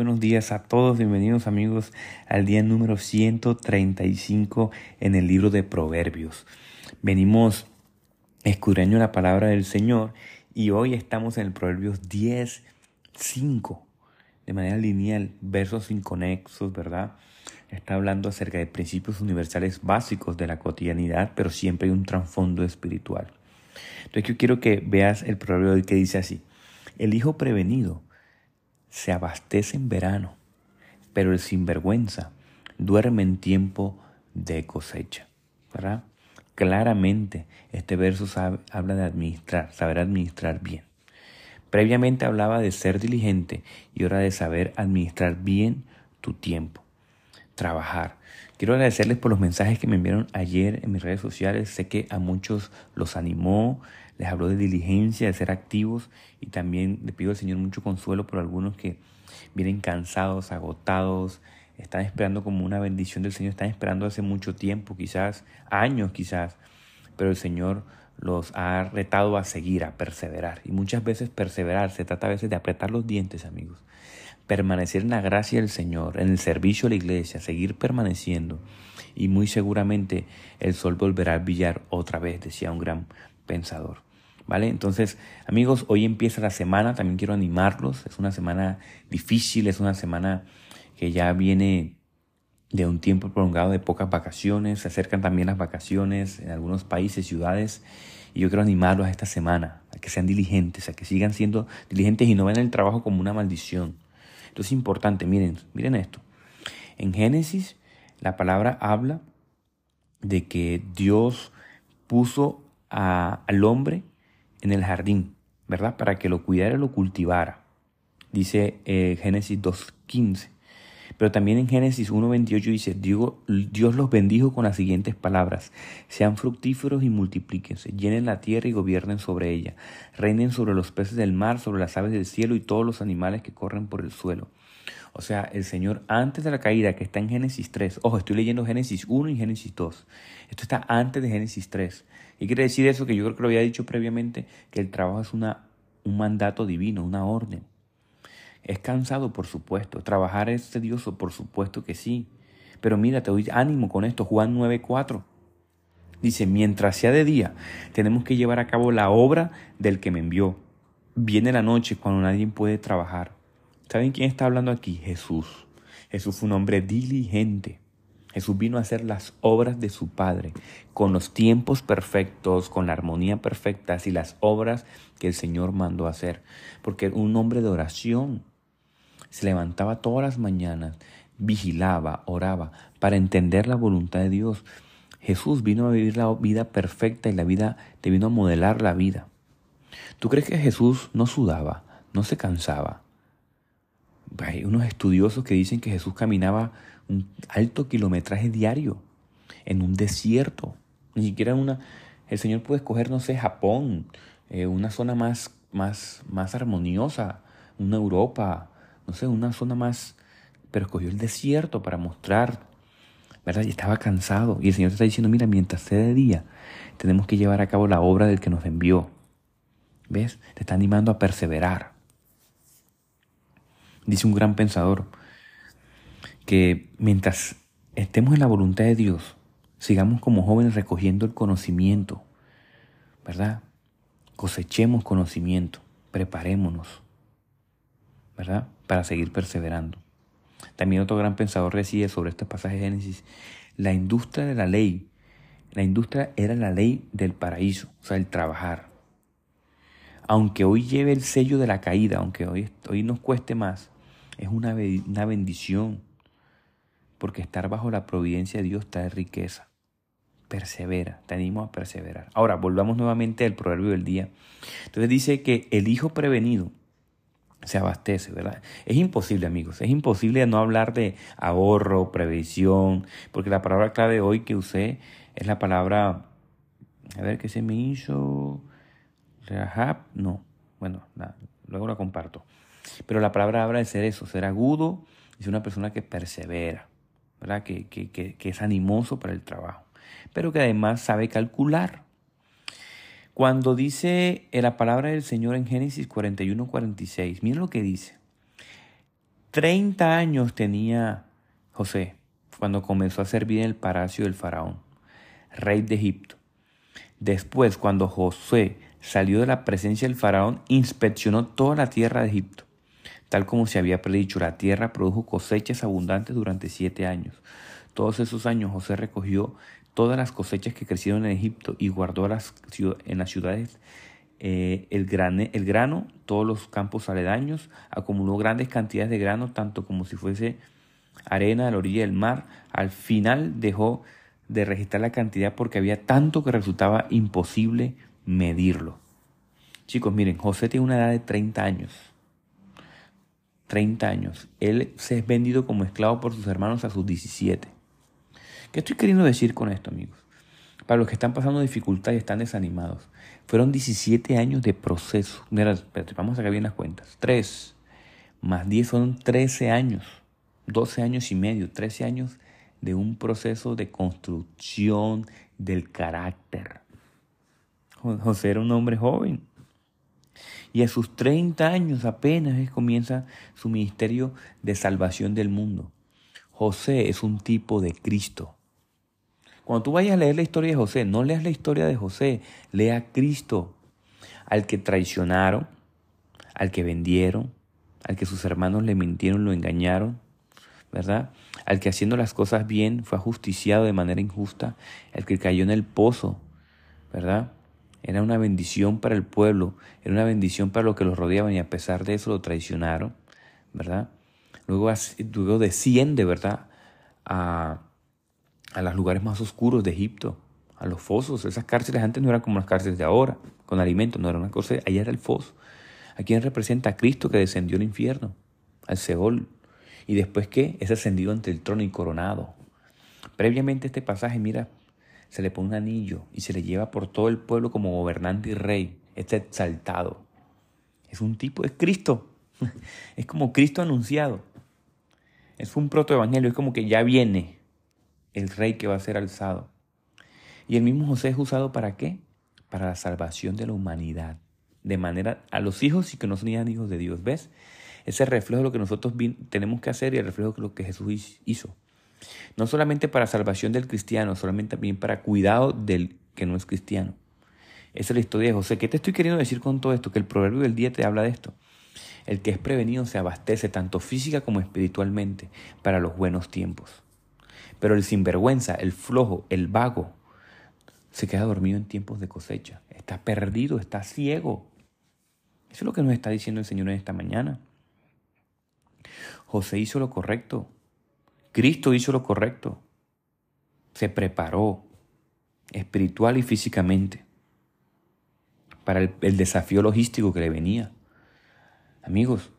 Buenos días a todos, bienvenidos amigos al día número 135 en el libro de Proverbios. Venimos escudriñando la palabra del Señor y hoy estamos en el Proverbios 10, 5, de manera lineal, versos inconexos, ¿verdad? Está hablando acerca de principios universales básicos de la cotidianidad, pero siempre hay un trasfondo espiritual. Entonces yo quiero que veas el proverbio que dice así, el hijo prevenido se abastece en verano, pero el sinvergüenza duerme en tiempo de cosecha. ¿verdad? Claramente este verso habla de administrar, saber administrar bien. Previamente hablaba de ser diligente y ahora de saber administrar bien tu tiempo. Trabajar. Quiero agradecerles por los mensajes que me enviaron ayer en mis redes sociales. Sé que a muchos los animó, les habló de diligencia, de ser activos y también le pido al Señor mucho consuelo por algunos que vienen cansados, agotados, están esperando como una bendición del Señor, están esperando hace mucho tiempo, quizás años quizás, pero el Señor los ha retado a seguir, a perseverar. Y muchas veces perseverar se trata a veces de apretar los dientes, amigos. Permanecer en la gracia del Señor, en el servicio a la iglesia, seguir permaneciendo. Y muy seguramente el sol volverá a brillar otra vez, decía un gran pensador. ¿Vale? Entonces, amigos, hoy empieza la semana, también quiero animarlos, es una semana difícil, es una semana que ya viene de un tiempo prolongado de pocas vacaciones, se acercan también las vacaciones en algunos países, ciudades, y yo quiero animarlos a esta semana, a que sean diligentes, a que sigan siendo diligentes y no ven el trabajo como una maldición. Esto es importante, miren, miren esto. En Génesis, la palabra habla de que Dios puso al hombre en el jardín, ¿verdad? Para que lo cuidara y lo cultivara. Dice eh, Génesis 2.15. Pero también en Génesis 1.28 dice, Dios, los bendijo con las siguientes palabras, sean fructíferos y multiplíquense, llenen la tierra y gobiernen sobre ella, reinen sobre los peces del mar, sobre las aves del cielo y todos los animales que corren por el suelo. O sea, el Señor antes de la caída, que está en Génesis 3, ojo, estoy leyendo Génesis 1 y Génesis 2, esto está antes de Génesis 3. ¿Y quiere decir eso? Que yo creo que lo había dicho previamente, que el trabajo es una, un mandato divino, una orden. Es cansado, por supuesto. Trabajar es tedioso, por supuesto que sí. Pero mira, te doy ánimo con esto. Juan 9:4. Dice, mientras sea de día, tenemos que llevar a cabo la obra del que me envió. Viene la noche cuando nadie puede trabajar. ¿Saben quién está hablando aquí? Jesús. Jesús fue un hombre diligente. Jesús vino a hacer las obras de su Padre, con los tiempos perfectos, con la armonía perfecta y las obras que el Señor mandó hacer. Porque un hombre de oración se levantaba todas las mañanas, vigilaba, oraba, para entender la voluntad de Dios. Jesús vino a vivir la vida perfecta y la vida te vino a modelar la vida. ¿Tú crees que Jesús no sudaba, no se cansaba? Hay unos estudiosos que dicen que Jesús caminaba un alto kilometraje diario en un desierto. Ni siquiera una... El Señor puede escoger, no sé, Japón, eh, una zona más, más, más armoniosa, una Europa, no sé, una zona más... Pero escogió el desierto para mostrar, ¿verdad? Y estaba cansado. Y el Señor te está diciendo, mira, mientras sea de día, tenemos que llevar a cabo la obra del que nos envió. ¿Ves? Te está animando a perseverar. Dice un gran pensador que mientras estemos en la voluntad de Dios, sigamos como jóvenes recogiendo el conocimiento, ¿verdad? Cosechemos conocimiento, preparémonos, ¿verdad? Para seguir perseverando. También otro gran pensador decía sobre este pasaje de Génesis, la industria de la ley, la industria era la ley del paraíso, o sea, el trabajar. Aunque hoy lleve el sello de la caída, aunque hoy, hoy nos cueste más, es una, una bendición, porque estar bajo la providencia de Dios trae riqueza. Persevera, te animo a perseverar. Ahora, volvamos nuevamente al proverbio del día. Entonces dice que el hijo prevenido se abastece, ¿verdad? Es imposible, amigos, es imposible no hablar de ahorro, previsión, porque la palabra clave hoy que usé es la palabra, a ver, ¿qué se me hizo? Rahab, no, bueno, luego la comparto. Pero la palabra habla de ser eso, ser agudo y ser una persona que persevera, ¿verdad? Que, que, que es animoso para el trabajo, pero que además sabe calcular. Cuando dice la palabra del Señor en Génesis 41, 46, miren lo que dice. 30 años tenía José cuando comenzó a servir en el palacio del faraón, rey de Egipto. Después, cuando José salió de la presencia del faraón, inspeccionó toda la tierra de Egipto. Tal como se había predicho, la tierra produjo cosechas abundantes durante siete años. Todos esos años José recogió todas las cosechas que crecieron en Egipto y guardó en las ciudades eh, el, el grano, todos los campos aledaños, acumuló grandes cantidades de grano, tanto como si fuese arena a la orilla del mar. Al final dejó de registrar la cantidad porque había tanto que resultaba imposible medirlo. Chicos, miren, José tiene una edad de 30 años. 30 años. Él se es vendido como esclavo por sus hermanos a sus 17. ¿Qué estoy queriendo decir con esto, amigos? Para los que están pasando dificultad y están desanimados, fueron 17 años de proceso. Mira, vamos a sacar bien las cuentas. 3 más 10 son 13 años. 12 años y medio, 13 años de un proceso de construcción del carácter. José era un hombre joven. Y a sus 30 años apenas comienza su ministerio de salvación del mundo. José es un tipo de Cristo. Cuando tú vayas a leer la historia de José, no leas la historia de José, lea a Cristo, al que traicionaron, al que vendieron, al que sus hermanos le mintieron, lo engañaron, ¿verdad? Al que haciendo las cosas bien fue ajusticiado de manera injusta, el que cayó en el pozo, ¿verdad? Era una bendición para el pueblo, era una bendición para los que los rodeaban y a pesar de eso lo traicionaron, ¿verdad? Luego, luego desciende, ¿verdad? A, a los lugares más oscuros de Egipto, a los fosos. Esas cárceles antes no eran como las cárceles de ahora, con alimentos, no era una cosa, allá era el foso. ¿A representa a Cristo que descendió al infierno, al Seol? Y después que es ascendido ante el trono y coronado. Previamente este pasaje, mira, se le pone un anillo y se le lleva por todo el pueblo como gobernante y rey. Está exaltado. Es un tipo, es Cristo. Es como Cristo anunciado. Es un protoevangelio, es como que ya viene el rey que va a ser alzado. Y el mismo José es usado para qué? Para la salvación de la humanidad. De manera a los hijos y que no son hijos de Dios. ¿Ves? Ese reflejo de lo que nosotros tenemos que hacer y el reflejo de lo que Jesús hizo. No solamente para salvación del cristiano, solamente también para cuidado del que no es cristiano. Esa es la historia de José. ¿Qué te estoy queriendo decir con todo esto? Que el proverbio del día te habla de esto. El que es prevenido se abastece tanto física como espiritualmente para los buenos tiempos. Pero el sinvergüenza, el flojo, el vago, se queda dormido en tiempos de cosecha. Está perdido, está ciego. Eso es lo que nos está diciendo el Señor en esta mañana. José hizo lo correcto. Cristo hizo lo correcto. Se preparó espiritual y físicamente para el, desafío logístico que le venía. Amigos,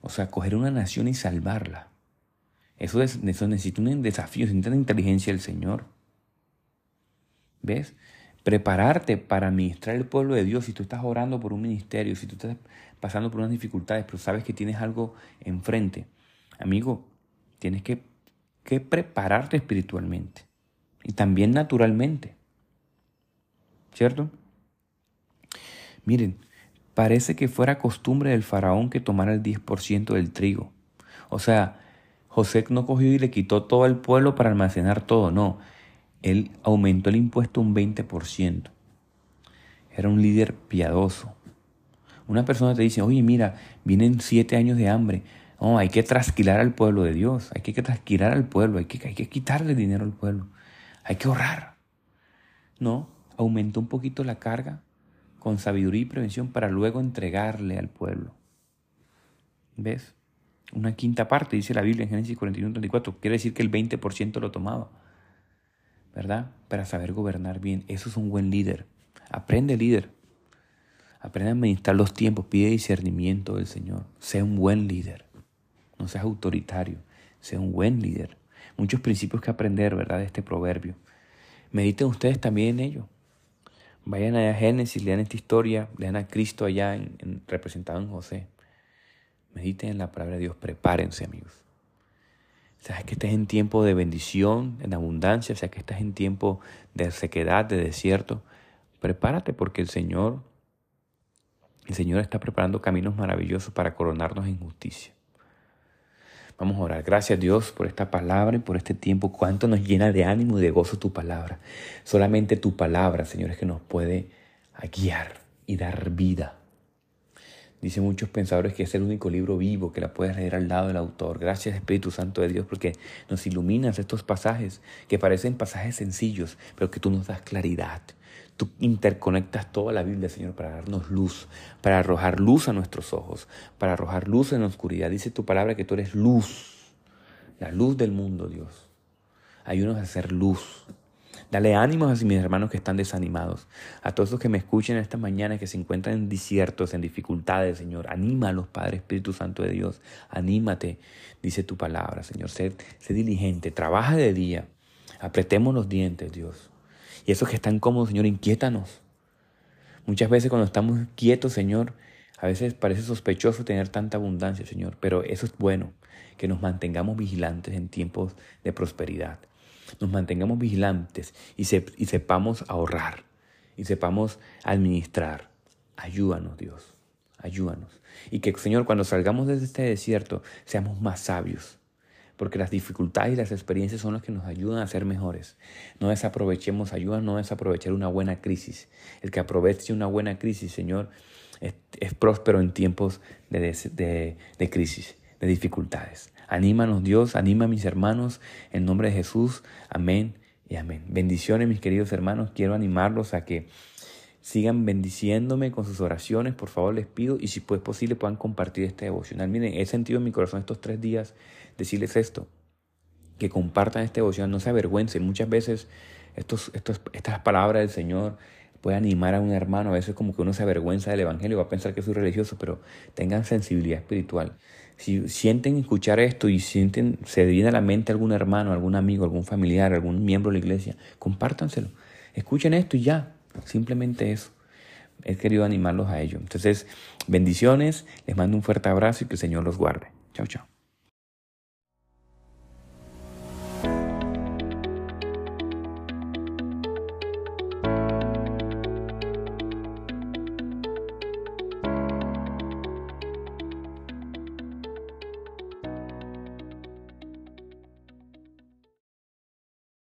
o sea, coger una nación y salvarla. Eso, necesita un desafío, necesita la inteligencia del Señor. ¿Ves? Prepararte para administrar el pueblo de Dios. Si tú estás orando por un ministerio, si tú estás pasando por unas dificultades, pero sabes que tienes algo enfrente, amigo, tienes que, que prepararte espiritualmente y también naturalmente. ¿Cierto? Miren, parece que fuera costumbre del faraón que tomara el 10% del trigo. O sea, José no cogió y le quitó todo el pueblo para almacenar todo, no. Él aumentó el impuesto un 20%. Era un líder piadoso. Una persona te dice, oye, mira, vienen siete años de hambre. No, hay que trasquilar al pueblo de Dios, hay que trasquilar al pueblo, hay que, hay que quitarle dinero al pueblo, hay que ahorrar. No, aumentó un poquito la carga con sabiduría y prevención para luego entregarle al pueblo. ¿Ves? Una quinta parte, dice la Biblia en Génesis 41, 34. Quiere decir que el 20% lo tomaba. ¿Verdad? Para saber gobernar bien. Eso es un buen líder. Aprende líder. Aprende a administrar los tiempos. Pide discernimiento del Señor. Sea un buen líder. No seas autoritario. Sea un buen líder. Muchos principios que aprender, ¿verdad? De este proverbio. Mediten ustedes también en ello. Vayan a Génesis, lean esta historia, lean a Cristo allá en, representado en José. Mediten en la palabra de Dios, prepárense amigos. Sabes que estás en tiempo de bendición, en abundancia, o sea que estás en tiempo de sequedad, de desierto. Prepárate porque el Señor, el Señor está preparando caminos maravillosos para coronarnos en justicia. Vamos a orar. Gracias Dios por esta palabra y por este tiempo. Cuánto nos llena de ánimo y de gozo tu palabra. Solamente tu palabra, Señor, es que nos puede guiar y dar vida. Dicen muchos pensadores que es el único libro vivo que la puedes leer al lado del autor. Gracias Espíritu Santo de Dios porque nos iluminas estos pasajes que parecen pasajes sencillos, pero que tú nos das claridad. Tú interconectas toda la Biblia, Señor, para darnos luz, para arrojar luz a nuestros ojos, para arrojar luz en la oscuridad. Dice tu palabra que tú eres luz, la luz del mundo, Dios. Ayúdanos a hacer luz. Dale ánimos a mis hermanos que están desanimados. A todos los que me escuchen esta mañana, que se encuentran en desiertos, en dificultades, Señor. Anímalos, Padre Espíritu Santo de Dios. Anímate, dice tu palabra, Señor. Sé, sé diligente, trabaja de día. Apretemos los dientes, Dios. Y esos que están cómodos, Señor, inquiétanos. Muchas veces cuando estamos quietos, Señor, a veces parece sospechoso tener tanta abundancia, Señor, pero eso es bueno, que nos mantengamos vigilantes en tiempos de prosperidad. Nos mantengamos vigilantes y, y sepamos ahorrar y sepamos administrar. Ayúdanos, Dios, ayúdanos. Y que, Señor, cuando salgamos de este desierto, seamos más sabios, porque las dificultades y las experiencias son las que nos ayudan a ser mejores. No desaprovechemos, ayuda no desaprovechar una buena crisis. El que aproveche una buena crisis, Señor, es, próspero en tiempos de, de crisis, de dificultades. Anímanos Dios, anima a mis hermanos en nombre de Jesús. Amén y amén. Bendiciones mis queridos hermanos. Quiero animarlos a que sigan bendiciéndome con sus oraciones, por favor les pido, y si es posible puedan compartir este devocional. Miren, he sentido en mi corazón estos tres días decirles esto, que compartan este devocional, no se avergüencen. Muchas veces estos, estos, estas palabras del Señor pueden animar a un hermano, a veces como que uno se avergüenza del Evangelio va a pensar que soy religioso, pero tengan sensibilidad espiritual. Si sienten escuchar esto y sienten, se viene a la mente algún hermano, algún amigo, algún familiar, algún miembro de la iglesia, compártanselo. Escuchen esto y ya, simplemente eso. He querido animarlos a ello. Entonces, bendiciones, les mando un fuerte abrazo y que el Señor los guarde. Chao, chao.